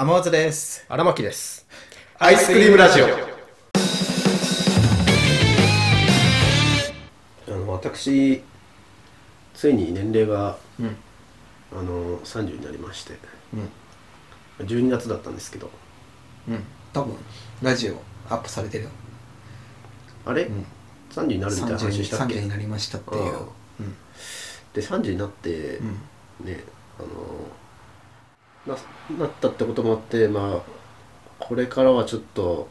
天松です。荒牧です。アイスクリームラジオ。あの私ついに年齢が、うん。あの30になりまして。うん。12月だったんですけど。うん。多分ラジオアップされてるよ。あれ、うん。30になるみたいな話したっけ？30になりましたっていう。ああ。うん。で30になって、うん。ねあのななったってこともあってまあこれからはちょっと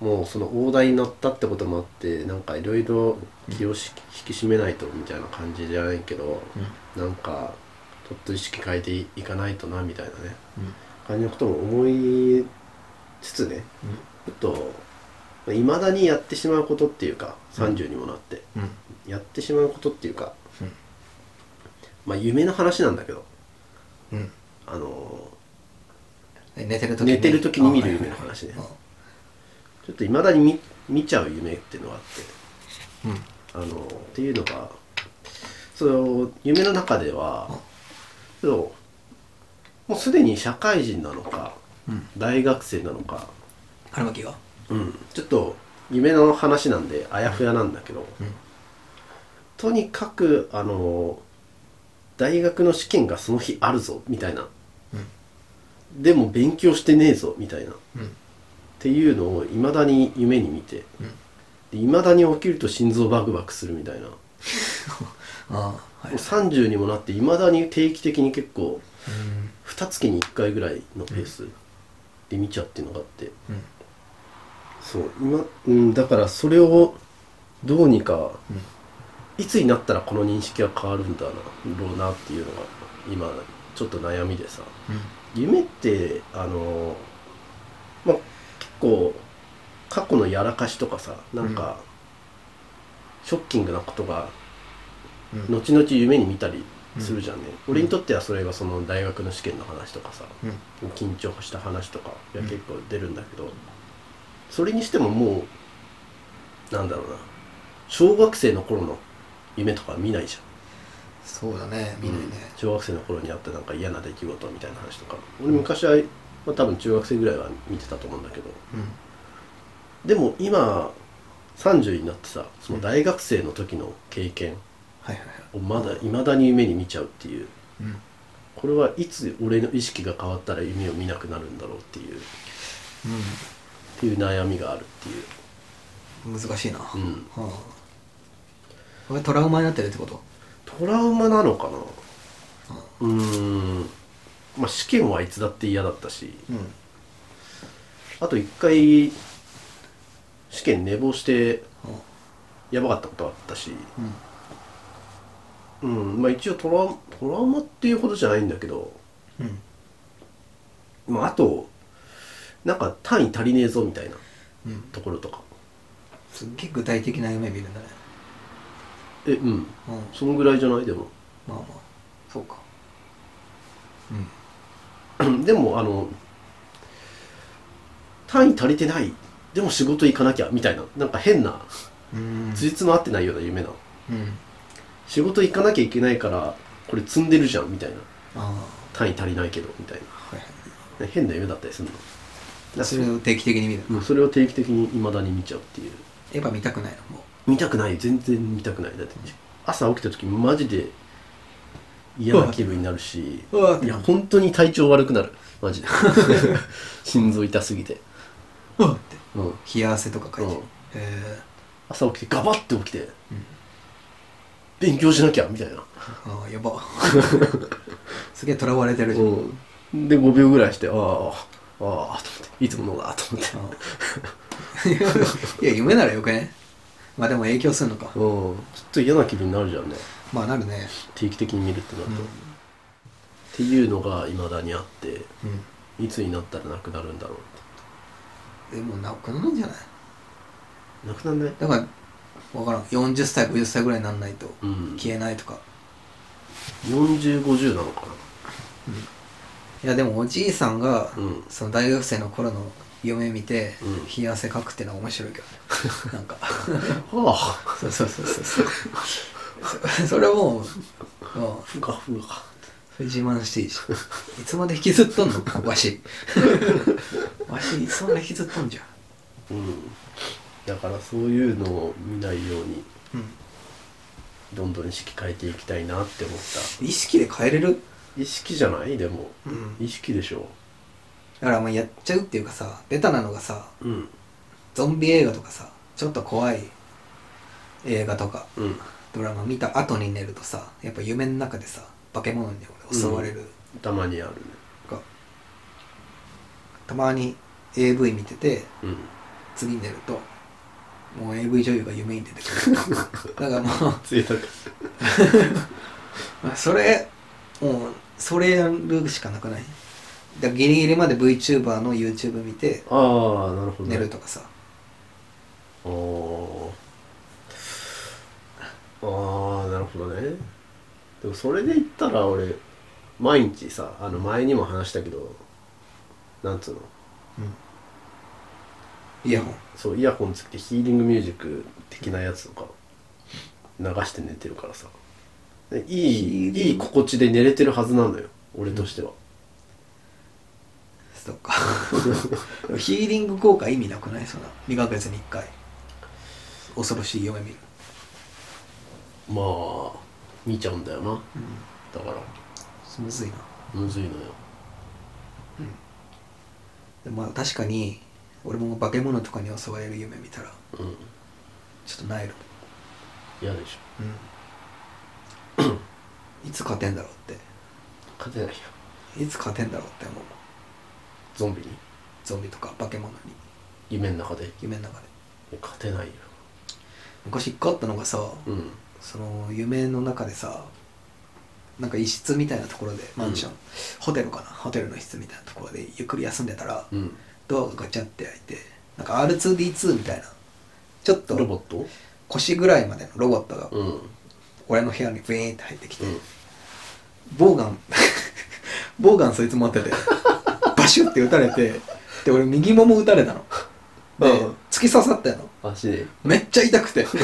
もうその大台に乗ったってこともあってなんかいろいろ気をし、引き締めないとみたいな感じじゃないけど、なんかちょっと意識変えていかないとなみたいなね。うん。感じのことも思いつつねちょっといまだにやってしまうことっていうか30にもなって、うん。やってしまうことっていうか、うん。まあ夢の話なんだけどうん。あのえ寝てる時寝てる時に見るあ夢の話ね。はい。はいちょっといまだに見見ちゃう夢っていうのがあって。うん。あのっていうのがその夢の中ではそう。もうすでに社会人なのかうん。大学生なのか、荒牧が？うん、ちょっと夢の話なんであやふやなんだけど、うん。とにかくあの大学の試験がその日あるぞみたいな。うん。でも勉強してねえぞみたいな。っうん。ていうのをいまだに夢に見て。うん。いまだに起きると心臓バクバクするみたいな。もああはうい30にもなっていまだに定期的に結構うん。2月に1回ぐらいのペースで見ちゃうっていうのがあって、うん。そう今、うん、だからそれをどうにか、うんいつになったらこの認識は変わるんだろうなっていうのが今ちょっと悩みでさ。夢ってあのまあ結構過去のやらかしとかさなんか、ショッキングなことがうん。後々夢に見たりするじゃんね、俺にとってはそれがその大学の試験の話とかさうん。緊張した話とかがうん。結構出るんだけど、それにしてももうなんだろうな小学生の頃の夢とか見ないじゃん。そうだね見ないね。小学生の頃にあったなんか嫌な出来事みたいな話とか。俺昔は、まあ、多分中学生ぐらいは見てたと思うんだけど。うん。でも今30になってさその大学生の時の経験はいはいはい。をまだいまだに夢に見ちゃうっていう。うん。これはいつ俺の意識が変わったら夢を見なくなるんだろうっていう。っていう悩みがあるっていう。うん難しいな。はうん。あこれトラウマになってるってこと？トラウマなのかな？うーん。まあ試験はいつだって嫌だったし。うん。あと一回試験寝坊してやばかったことあったし。うん。うん。まあ一応トラウトラウマっていうほどじゃないんだけど。うん。まああとなんか単位足りねえぞみたいなうん。ところとか。すっげえ具体的な夢見るんだねえうん。うん。そのぐらいじゃない？でも。まあまあ。そうか。でもあの単位足りてない。でも仕事行かなきゃ。みたいな。なんか変な。うん。つじつま合ってないような夢なの。うん。仕事行かなきゃいけないからこれ積んでるじゃん。みたいな。あ単位足りないけど。みたいあはいはい。な変な夢だったりするの。だそれを定期的に見る。うん。それを定期的に未だに見ちゃうっていう。エヴァ見たくないの？も見たくない。全然見たくない。だって朝起きた時マジで嫌な気分になるしいや本当に体調悪くなる。マジで。心臓痛すぎて、うわって。うん、冷や汗とか書いて。うん。へ朝起きてガバッて起きて、勉強しなきゃみたいな、えああやば。すげえ囚われてるじゃん。うん、で5秒ぐらいしてああああと思って。いつものだと思って。ああいや夢ならよくねまあでも影響するのか。うん。ちょっと嫌な気分になるじゃんね。まあなるね。定期的に見るってなると、うん。っていうのがいまだにあってういつになったらなくなるんだろうんでもなくなるんじゃない？ってなくなんない？だから分からん。40歳50歳ぐらいになんないとうん。消えないとか。4050なのかいやでもおじいさんが、なうん。その大学生の頃の夢見て、うん。冷や汗かくってのは面白いけどね。なんか。はあ。そうそうそうそう。そ れはもう、うん、ふかふかそれ自慢していいじゃんいつまで引きずっとんの？わし。わしいつまで引きずっとんじゃん。うん。だからそういうのを見ないようにうん。どんどん意識変えていきたいなって思った。意識で変えれる？意識じゃない？でも。うん。意識でしょだからまあやっちゃうっていうかさベタなのがさうん。ゾンビ映画とかさちょっと怖い映画とかうん。ドラマ見た後に寝るとさやっぱ夢の中でさ化け物に俺襲われる、たまにあるね。がたまに AV 見ててうん。次に寝るともう AV 女優が夢に出てくる。だから もうまあそれもうそれやるしかなくない？だギリギリまで VTuber の YouTube 見てああなるほどね。寝るとかさ。あー。あーなるほどね。でもそれで言ったら俺毎日さあの前にも話したけどなんつうの？イヤホン。そうイヤホンつけてヒーリングミュージック的なやつとか流して寝てるからさ。でいいいい心地で寝れてるはずなのよ俺としては、そっか。ヒーリング効果意味なくない？そんな2ヶ月に1回。恐ろしい夢見る。まあ見ちゃうんだよな。だから。むずいな。むずいのよ。でまあ確かに俺も化け物とかに襲われる夢見たらうん。ちょっとなえる。嫌でしょ。いつ勝てんだろうっ勝てないよ。ていつ勝てんだろうって思うゾンビに？ゾンビとか化け物に？夢の中で？夢の中で。勝てないよ。昔一個あったのがさうん。その夢の中でさなんか一室みたいなところでマンション、ホテルかな？ホテルの室みたいなところでゆっくり休んでたら、うん。ドアがガチャって開いてなんか R2D2 みたいな。ちょっとロボット？腰ぐらいまでのロボットがうん。俺の部屋にブイーンって入ってきて、うん。ボウガン ボウガンそいつ持ってて。バシュって撃たれてで俺右もも撃たれたの。で、うん。突き刺さったの。足で。めっちゃ痛くて。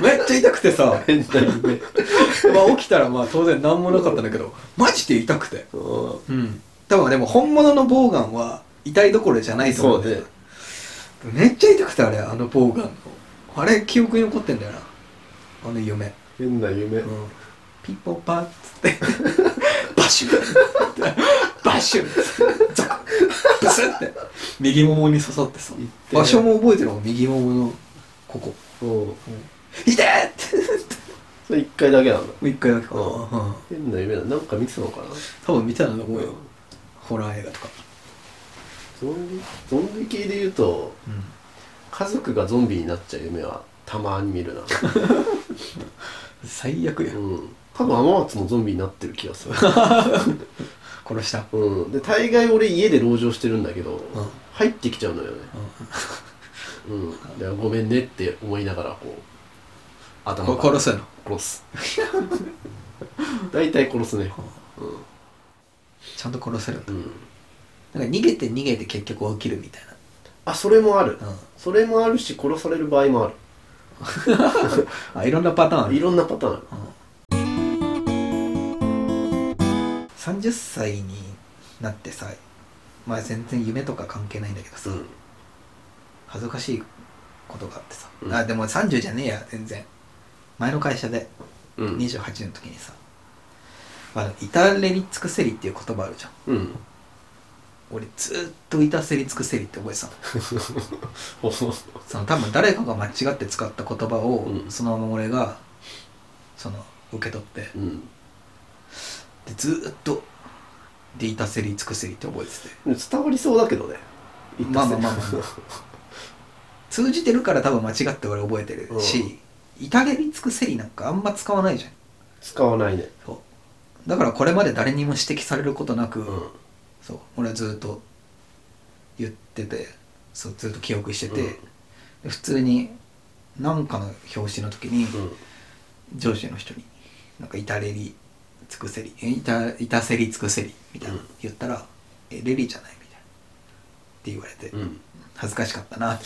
めっちゃ痛くてさ、まあ、起きたらまあ当然何もなかったんだけどマジで痛くて。うん。うん。多分でも本物のボウガンは痛いどころじゃないと思うんだよそうめっちゃ痛くてあれあのボウガンの。あれ記憶に残ってんだよな。あの夢。変な夢。うん。ピッポパーって。バシュッバシュッザクブスって。右ももに刺さってさ。場所も覚えてるもん右もものここ。うん「痛え!」って。それ一回だけなんだもう一回だけか。な、うん。うん。変な夢だ。なんか見てたのかな？多分見たんだと思うよ、ホラー映画とか。ゾンビ？ゾンビ系で言うとうん。家族がゾンビになっちゃう夢はたまに見るな。最悪や、うん多分天松もゾンビになってる気がする。殺した。うん。で大概俺家で籠城してるんだけど、ん。入ってきちゃうのよね。うん。でごめんねって思いながらこう頭こ殺すの殺す。大体殺すね。ちゃんと殺せるんだ。うん。なんか逃げて逃げて結局起きるみたいあそれもある、な、うん、それもあるし殺される場合もある。あいろんなパターンある。いろんなパターンある30歳になってさまあ全然夢とか関係ないんだけどさ、うん。恥ずかしいことがあってさ、うん。あでも30じゃねえや全然。前の会社でうん。28の時にさ「あの至れり尽くせり」っていう言葉あるじゃん。うん。俺ずーっと至せり尽くせりって覚えてたの。その多分誰かが間違って使った言葉を、うん。そのまま俺がその受け取ってうんでずーっとで至せり尽くせりって覚えてて。伝わりそうだけどね。まあまあまあまあ。ま あ通じてるから多分間違って俺覚えてるし、至れり尽くせりなんかあんま使わないじゃん。使わないね。そう。だからこれまで誰にも指摘されることなく、うん。そう。俺はずっと言っててそうずっと記憶してて、うん。で普通に何かの表紙の時に、うん。上司の人に「なんか至れり尽くせりえ至至せり尽くせり」みたいな、うん。言ったら「えレリじゃない」みたいな。って言われて、うん。恥ずかしかったな。って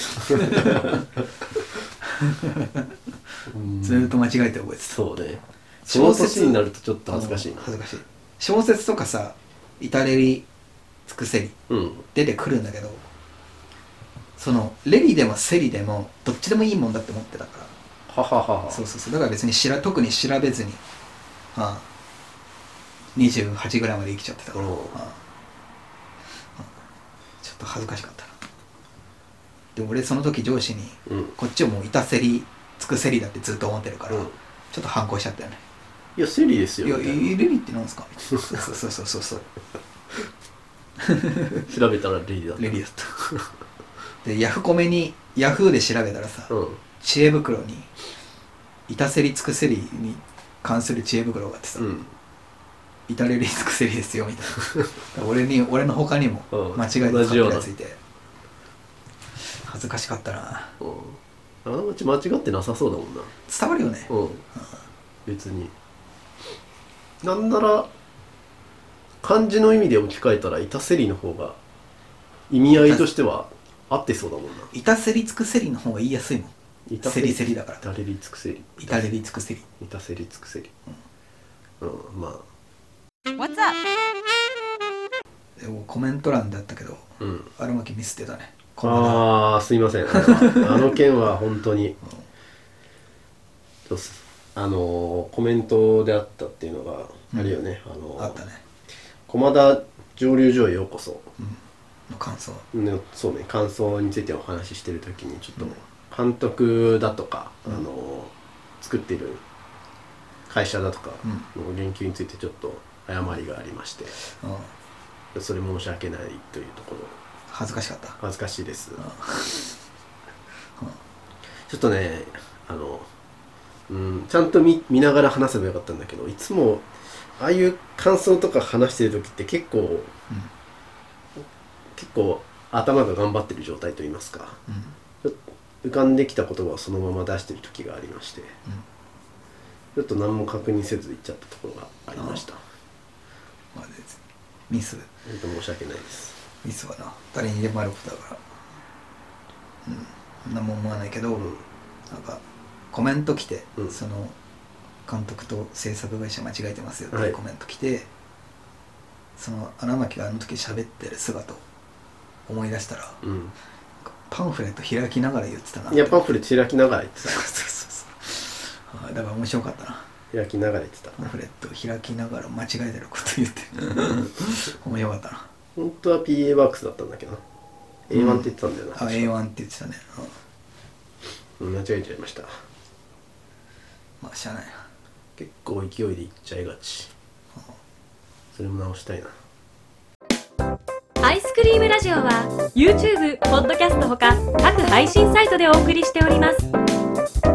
うん。ずーっと間違えて覚えてた。そうね。その年になるとちょっと恥ずかしいな。恥ずかしい。小説とかさ至れり尽くせりうん。出てくるんだけどそのレリでもセリでもどっちでもいいもんだって思ってたから。はははは。そうそうそう。だから別にしら特に調べずに、はあ、28ぐらいまで生きちゃってたから、う。ん。ちょっと恥ずかしかったな。で俺その時上司にうん。こっちをもういたせり尽くせりだってずっと思ってるから、うん。ちょっと反抗しちゃったよね。いやセリですよ。いや、レリってなんですか？そうそうそうそうそう。な 調べたらレリだった。レリだった。で、ヤフコメに、ヤフーで調べたらさ、うん。知恵袋に、いたせり尽くせりに関する知恵袋があってさ、うんいたれり尽くせりですよ、みたいな。俺に、俺の他にもうん。間違えて同じようなやついて、恥ずかしかったな。うん。あのうち間違ってなさそうだもんな。伝わるよね。うん。別に。なんなら漢字の意味で置き換えたら「いたせり」の方が意味合いとしては合ってそうだもんな。いたせり尽くせりの方が言いやすいもん。いたせりせりだから。いたれり尽くせり。いたれり尽くせり。いたせり尽くせり。うんまあ What's up? でもコメント欄だったけど、うん。荒牧ミスってたね。この間ああすいません。あれはあの件は本当にちょっとあのーコメントであったっていうのがあるよね、あのーあったね。駒田蒸留所へようこそ。の感想。ねそうね感想についてお話ししてる時にちょっと監督だとか、うん。あの作っている会社だとかうん。の言及についてちょっと誤りがありましてうん。それ申し訳ないというところ。恥ずかしかった。恥ずかしいです。うん。ちょっとねあのうんちゃんと見見ながら話せばよかったんだけどいつもああいう感想とか話してる時って結構結構頭が頑張ってる状態といいますかうん。浮かんできた言葉をそのまま出してる時がありましてちょっと何も確認せず言っちゃったところがありましたまあ、ミス。申し訳ないですミスはな。誰にでもあることだから。うん。何も思わないけど、うんなんか、コメント来て、うんその、監督と制作会社間違えてますよってコメント来て、その荒牧があの時喋ってる姿を思い出したら、うんパンフレット開きながら言ってたな。いやパンフレット開きながら言って そうそうそうそう。あだから面白かったな。た開きながら言ってた。パンフレット開きながら間違えてること言って。面白かったな。本当は PA ワークスだったんだけどな。A1 って言ってたんだよな、あ、確か A1 って言ってたね。うん。うん間違えちゃいました。まあ、しゃあないな。結構勢いでいっちゃいがち。それも直したいな。アイスクリームラジオは YouTube、ポッドキャストほか各配信サイトでお送りしております